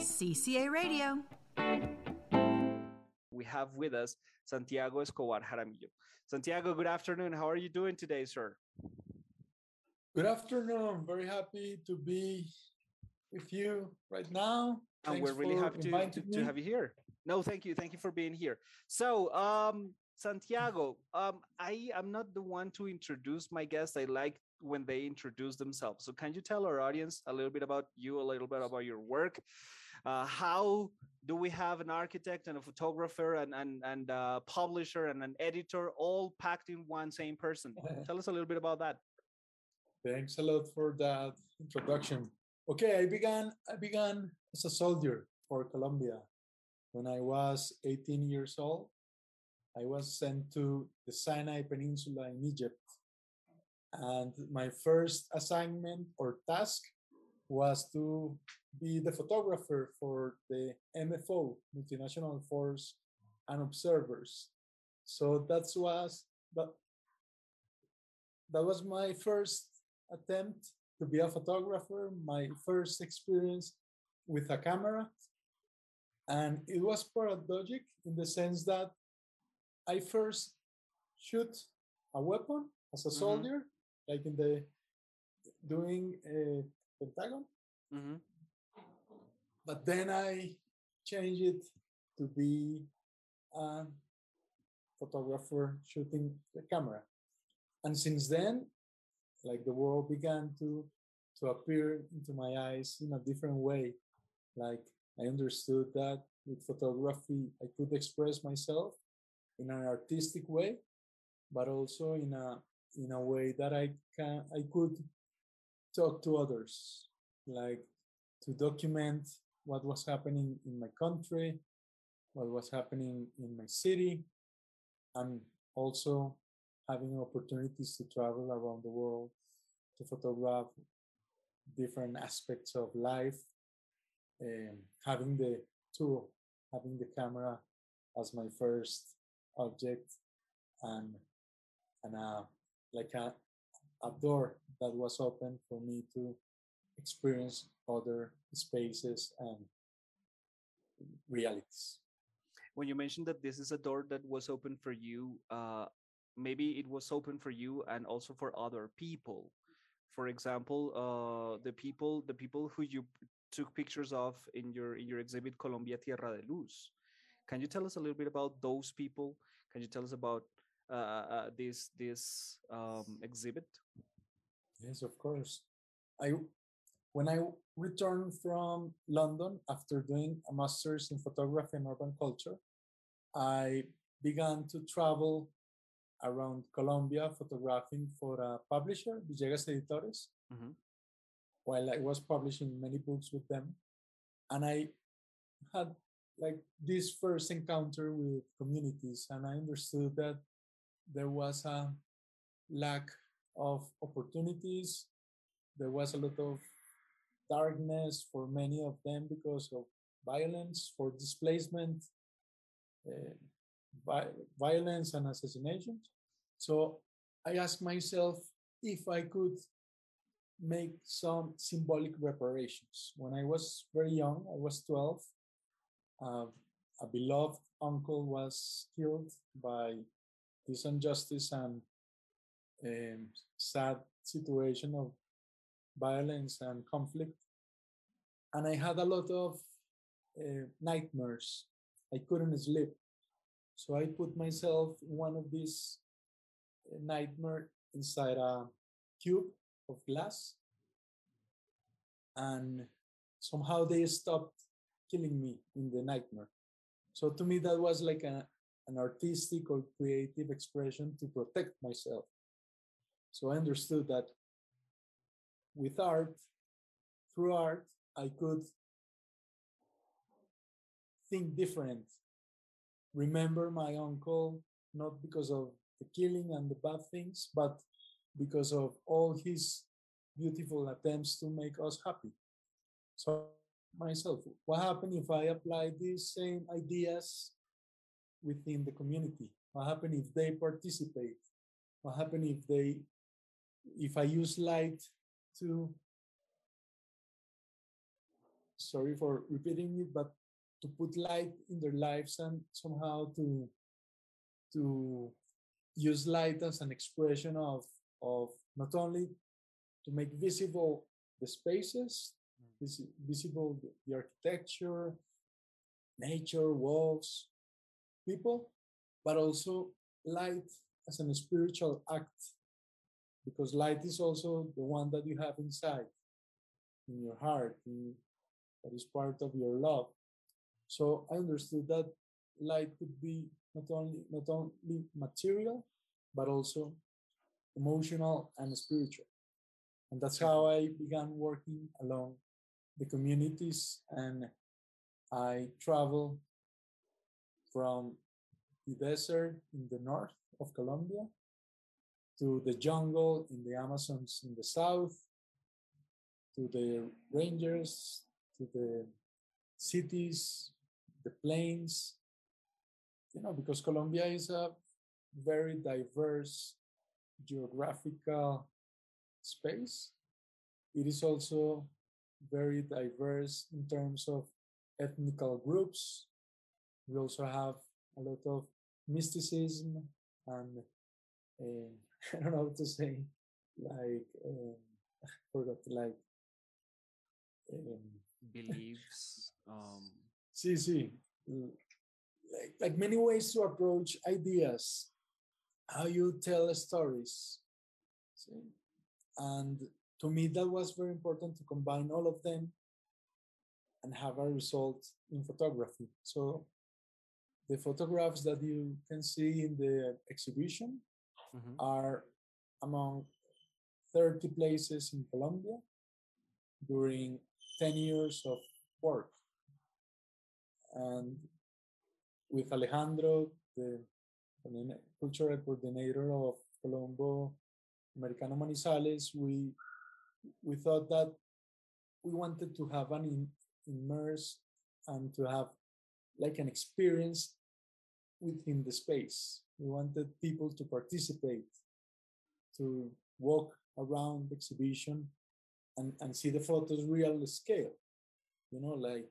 CCA Radio. We have with us Santiago Escobar Jaramillo. Santiago, good afternoon. How are you doing today, sir? Good afternoon. Very happy to be with you right now. And Thanks we're really happy to, to, to have you here. No, thank you. Thank you for being here. So, um, Santiago, um, I am not the one to introduce my guests. I like when they introduce themselves. So, can you tell our audience a little bit about you, a little bit about your work? Uh, how do we have an architect and a photographer and and and a publisher and an editor all packed in one same person? tell us a little bit about that. Thanks a lot for that introduction. Okay, I began I began as a soldier for Colombia when I was 18 years old. I was sent to the Sinai Peninsula in Egypt. And my first assignment or task was to be the photographer for the MFO, Multinational Force and Observers. So that was that, that was my first attempt to be a photographer, my first experience with a camera. And it was paradoxic in the sense that I first shoot a weapon as a Mhm. soldier, like in the doing a Pentagon, Mm-hmm. but then I changed it to be a photographer shooting the camera. And since then, like the world began to to appear into my eyes in a different way. Like I understood that with photography I could express myself in an artistic way, but also in a in a way that I can I could talk to others, like to document what was happening in my country, what was happening in my city, and also having opportunities to travel around the world to photograph different aspects of life, um, having the tool, having the camera as my first object, and and uh, like a, a door that was open for me to experience other spaces and realities. when you mentioned that this is a door that was open for you uh maybe it was open for you and also for other people. For example uh the people the people who you took pictures of in your in your exhibit colombia tierra de luz. Can you tell us a little bit about those people? Can you tell us about uh, uh this this um exhibit Yes, of course. I when I returned from London after doing a master's in photography and urban culture, I began to travel around Colombia photographing for a publisher, Villegas Editores, Mhm. while I was publishing many books with them. And I had like this first encounter with communities, and I understood that there was a lack of opportunities. There was a lot of darkness for many of them because of violence, for displacement, uh, vi- violence, and assassinations. So I asked myself if I could make some symbolic reparations. When I was very young, I was 12, uh, a beloved uncle was killed by this injustice and um, sad situation of violence and conflict. And I had a lot of uh, nightmares. I couldn't sleep. So I put myself in one of these uh, nightmare inside a cube of glass. And somehow they stopped killing me in the nightmare. So to me, that was like a, an artistic or creative expression to protect myself. So I understood that with art, through art, I could think different. Remember my uncle, not because of the killing and the bad things, but because of all his beautiful attempts to make us happy. So myself, what happened if I apply these same ideas within the community? What happened if they participate? What happened if they if I use light to sorry for repeating it, but to put light in their lives and somehow to to use light as an expression of of not only to make visible the spaces, mm. vis- visible the, the architecture, nature, walls, people, but also light as a spiritual act, because light is also the one that you have inside, in your heart, in, that is part of your love. So I understood that light could be not only not only material, but also emotional and spiritual. And that's how I began working along the communities and I travel from the desert in the north of Colombia to the jungle in the Amazons in the south, to the rangers, to the cities, the plains, you know, because Colombia is a very diverse geographical space. It is also very diverse in terms of ethnical groups. We also have a lot of mysticism and uh, I don't know what to say, like um, I forgot like um, beliefs. Um... see, sí. Like, like many ways to approach ideas, how you tell stories. See? And to me, that was very important to combine all of them and have a result in photography. So the photographs that you can see in the exhibition mm-hmm. are among 30 places in Colombia during 10 years of work. And with Alejandro, the cultural coordinator of Colombo Americano Manizales, we we thought that we wanted to have an immerse and to have like an experience within the space. We wanted people to participate, to walk around the exhibition and, and see the photos real scale. You know, like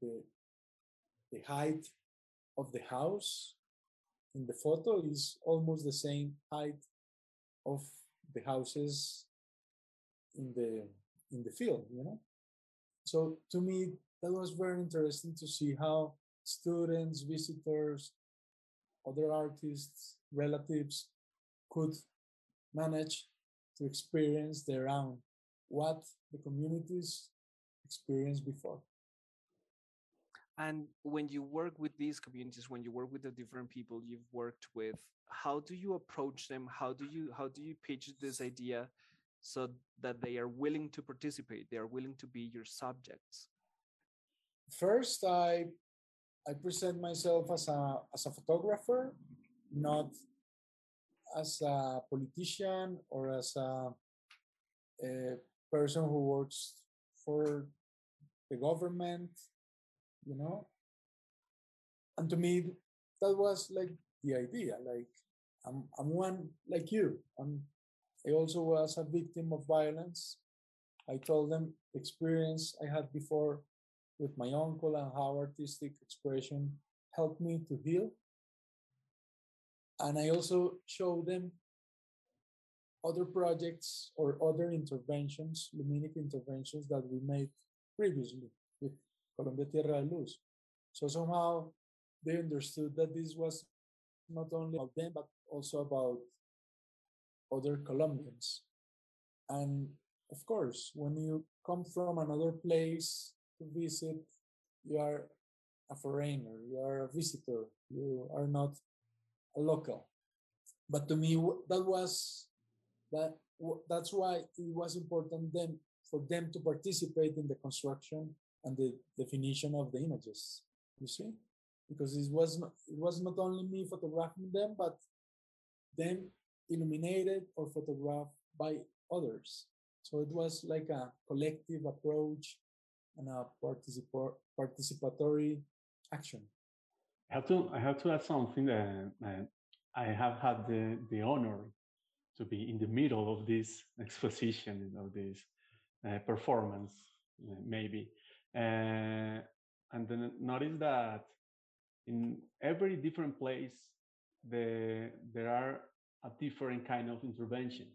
the the height of the house in the photo is almost the same height of the houses in the in the field you know so to me that was very interesting to see how students visitors other artists relatives could manage to experience their own what the communities experienced before. And when you work with these communities when you work with the different people you've worked with how do you approach them? How do you how do you pitch this idea so that they are willing to participate they are willing to be your subjects? First i i present myself as a as a photographer not as a politician or as a, a person who works for the government you know? And to me that was like the idea like i'm i'm one like you. I'm i also was a victim of violence. I told them experience i had before with my uncle and how artistic expression helped me to heal and i also showed them other projects or other interventions luminic interventions that we made previously with Colombia Tierra de Luz. So somehow they understood that this was not only about them, but also about other Colombians. And of course, when you come from another place to visit, you are a foreigner, you are a visitor, you are not a local. But to me, that was that. That's why it was important then for them to participate in the construction and the definition of the images. You see, because it was not, it was not only me photographing them, but them illuminated or photographed by others. So it was like a collective approach and a particip- participatory action. I have to I have to add something that I have had the, the honor to be in the middle of this exposition of this uh, performance, maybe. Uh, and then notice that in every different place, the, there are a different kind of intervention.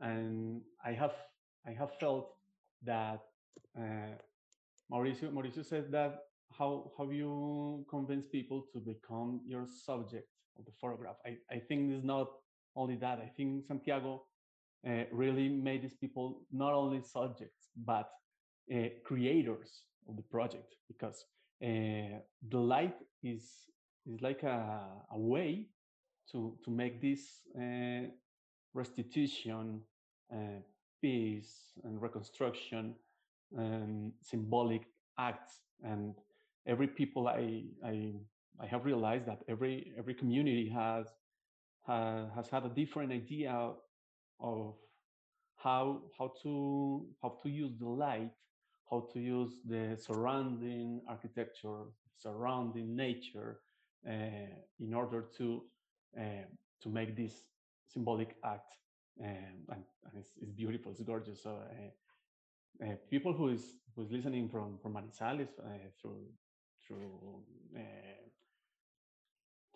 And I have, I have felt that uh, Mauricio, Mauricio said that how, have you convinced people to become your subject of the photograph. I, I think it's not only that. I think Santiago uh, really made these people not only subjects, but uh, creators of the project because uh, the light is, is like a, a way to, to make this uh, restitution, uh, peace, and reconstruction um, symbolic acts. And every people I, I, I have realized that every, every community has, uh, has had a different idea of how, how, to, how to use the light, how to use the surrounding architecture, surrounding nature uh, in order to uh, to make this symbolic act. Um, and, and it's, it's, beautiful, it's gorgeous. So uh, uh, people who is who is listening from from Manizales through through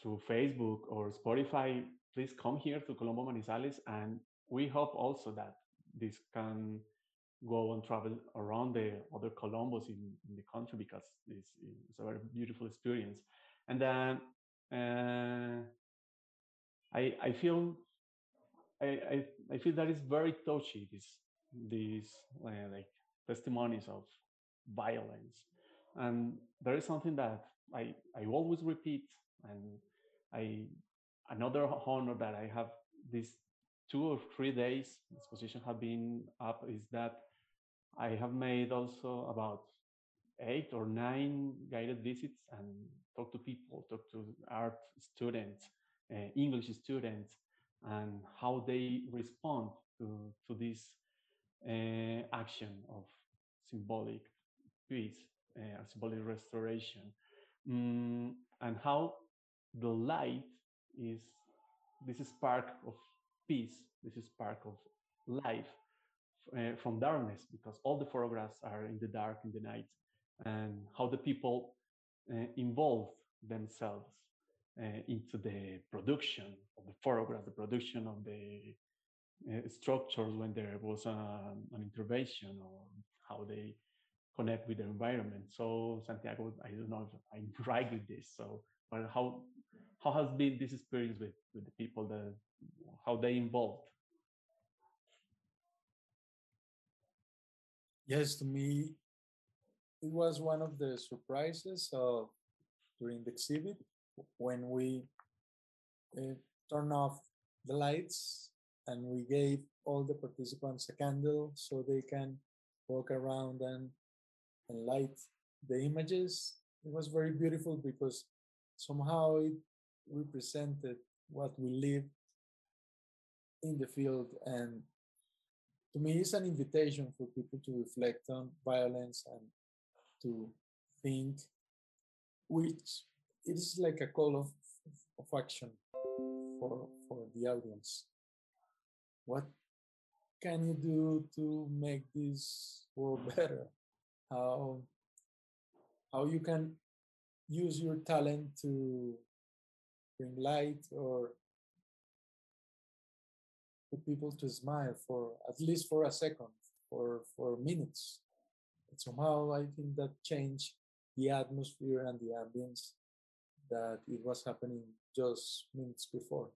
through Facebook or Spotify, please come here to Colombo Manizales, and we hope also that this can go and travel around the other Colombos in, in the country because it's, it's, a very beautiful experience. And then uh, I I feel I I, I feel that it's very touchy these these uh, like testimonies of violence, and there is something that I I always repeat, and I another honor that I have these two or three days this position have been up is that I have made also about eight or nine guided visits and talk to people, talk to art students, uh, English students and how they respond to, to this uh, action of symbolic peace, uh, symbolic restoration, mm, and how the light is this spark of peace, this is spark of life uh, from darkness, because all the photographs are in the dark, in the night, and how the people uh, involve themselves uh, into the production of the photograph, the production of the structures when there was a, um, an intervention or how they connect with the environment. So Santiago, I don't know if I'm right with this. So, but how how has been this experience with with the people that how they involved? Yes, to me, it was one of the surprises of during the exhibit when we uh, turned off the lights and we gave all the participants a candle so they can walk around and, and light the images. It was very beautiful because somehow it represented what we live in the field and to me it's an invitation for people to reflect on violence and to think which it is like a call of, of action for for the audience. What can you do to make this world better? How how you can use your talent to bring light or for people to smile for at least for a second, for for minutes. But somehow I think that change the atmosphere and the ambience that it was happening just minutes before.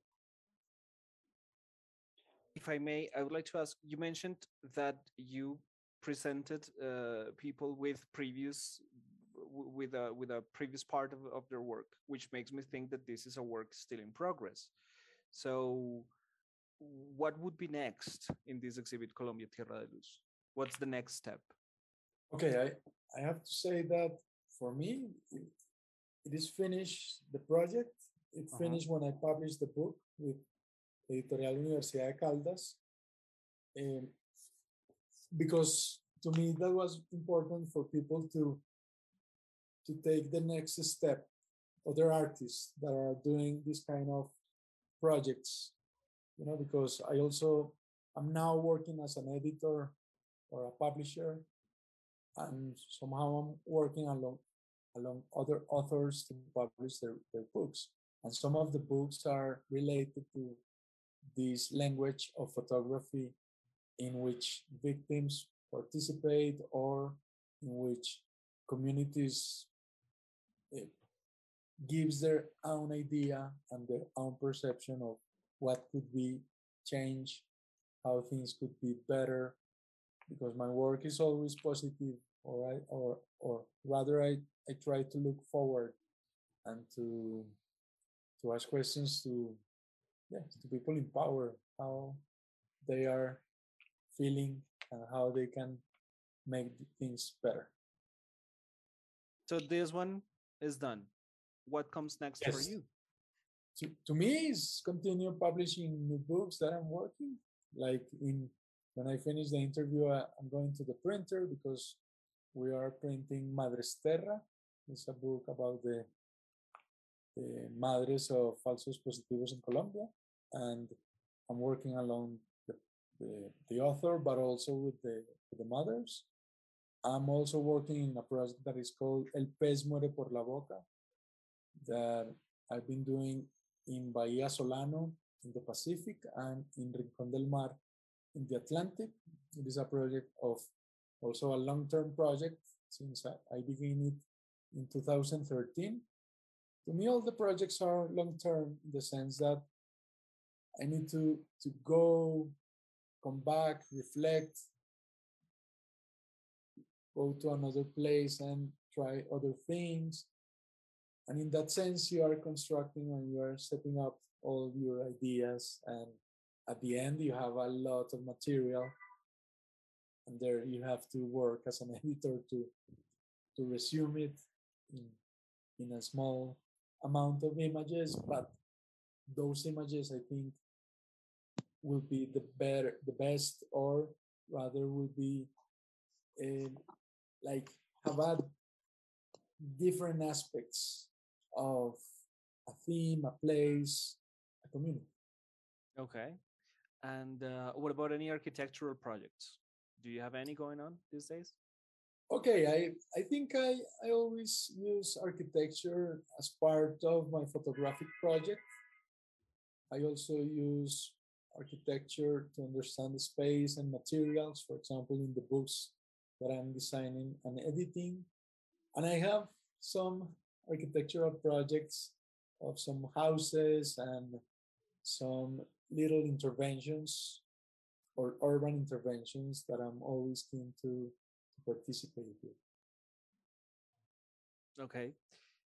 If I may, I would like to ask you mentioned that you presented uh, people with previous with a with a previous part of, of their work which makes me think that this is a work still in progress. So what would be next in this exhibit colombia tierra de luz? What's the next step? Okay i i have to say that for me it is finished the project. It uh-huh. finished when i published the book with editorial universidad de caldas um, because to me that was important for people to to take the next step other artists that are doing this kind of projects you know because i also i'm now working as an editor or a publisher and somehow I'm working along along other authors to publish their, their books. And some of the books are related to this language of photography in which victims participate or in which communities uh, gives their own idea and their own perception of what could be changed, how things could be better, because my work is always positive, or I, or or rather I, I try to look forward and to to ask questions to yeah to people in power how they are feeling and how they can make things better. So this one is done. What comes next yes. for you? To, to me, is continue publishing new books that I'm working. Like in when I finish the interview, I, I'm going to the printer because we are printing Madres Terra. It's a book about the, the madres of falsos positivos in Colombia, and I'm working along the, the, the author, but also with the the mothers. I'm also working in a project that is called El pez muere por la boca, that I've been doing in Bahía Solano in the Pacific and in Rincón del Mar in the Atlantic. It is a project of also a long-term project since I, I began it in 2013. To me, all the projects are long-term in the sense that I need to, to go, come back, reflect, go to another place and try other things. And in that sense, you are constructing and you are setting up all your ideas. And at the end, you have a lot of material. And there you have to work as an editor to to resume it in, in a small amount of images. But those images, I think, will be the better, the best, or rather, will be uh, like have had different aspects of a theme, a place, a community. Okay. And uh, what about any architectural projects? Do you have any going on these days? Okay, I, I think I, I always use architecture as part of my photographic project. I also use architecture to understand the space and materials. For example, in the books that I'm designing and editing. And I have some architectural projects of some houses and some little interventions or urban interventions that I'm always keen to, to participate with. Okay.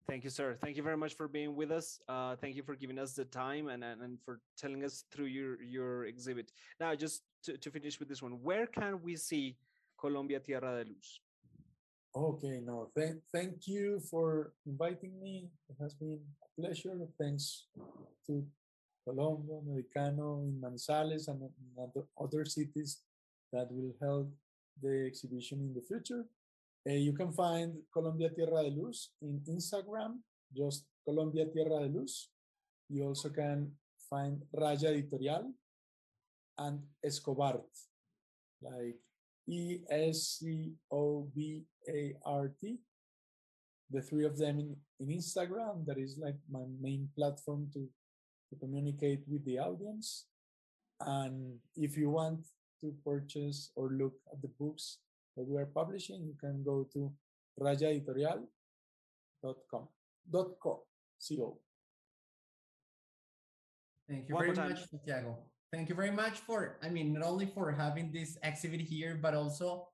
Thank you, sir. Thank you very much for being with us. Uh, thank you for giving us the time and, and, and for telling us through your, your exhibit. Now, just to, to finish with this one, where can we see Colombia Tierra de Luz. Okay, no, thank, thank you for inviting me. It has been a pleasure. Thanks to Colombo, Americano, in Manizales, and other cities that will help the exhibition in the future. Uh, you can find Colombia Tierra de Luz in Instagram, just Colombia Tierra de Luz. You also can find Raya Editorial and Escobart, like E S C O B A R T. The three of them in, in Instagram. That is like my main platform to, to communicate with the audience. And if you want to purchase or look at the books that we are publishing, you can go to rayaeditorial.com. Dot co. C-O. Thank you One very much, Santiago thank you very much for i mean not only for having this exhibit here but also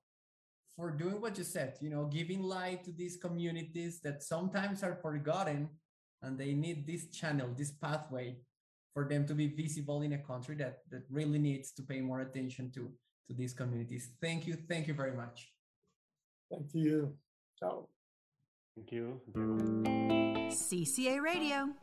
for doing what you said you know giving light to these communities that sometimes are forgotten and they need this channel this pathway for them to be visible in a country that that really needs to pay more attention to to these communities. Thank you thank you very much. Thank you. Ciao. Thank you. Cca radio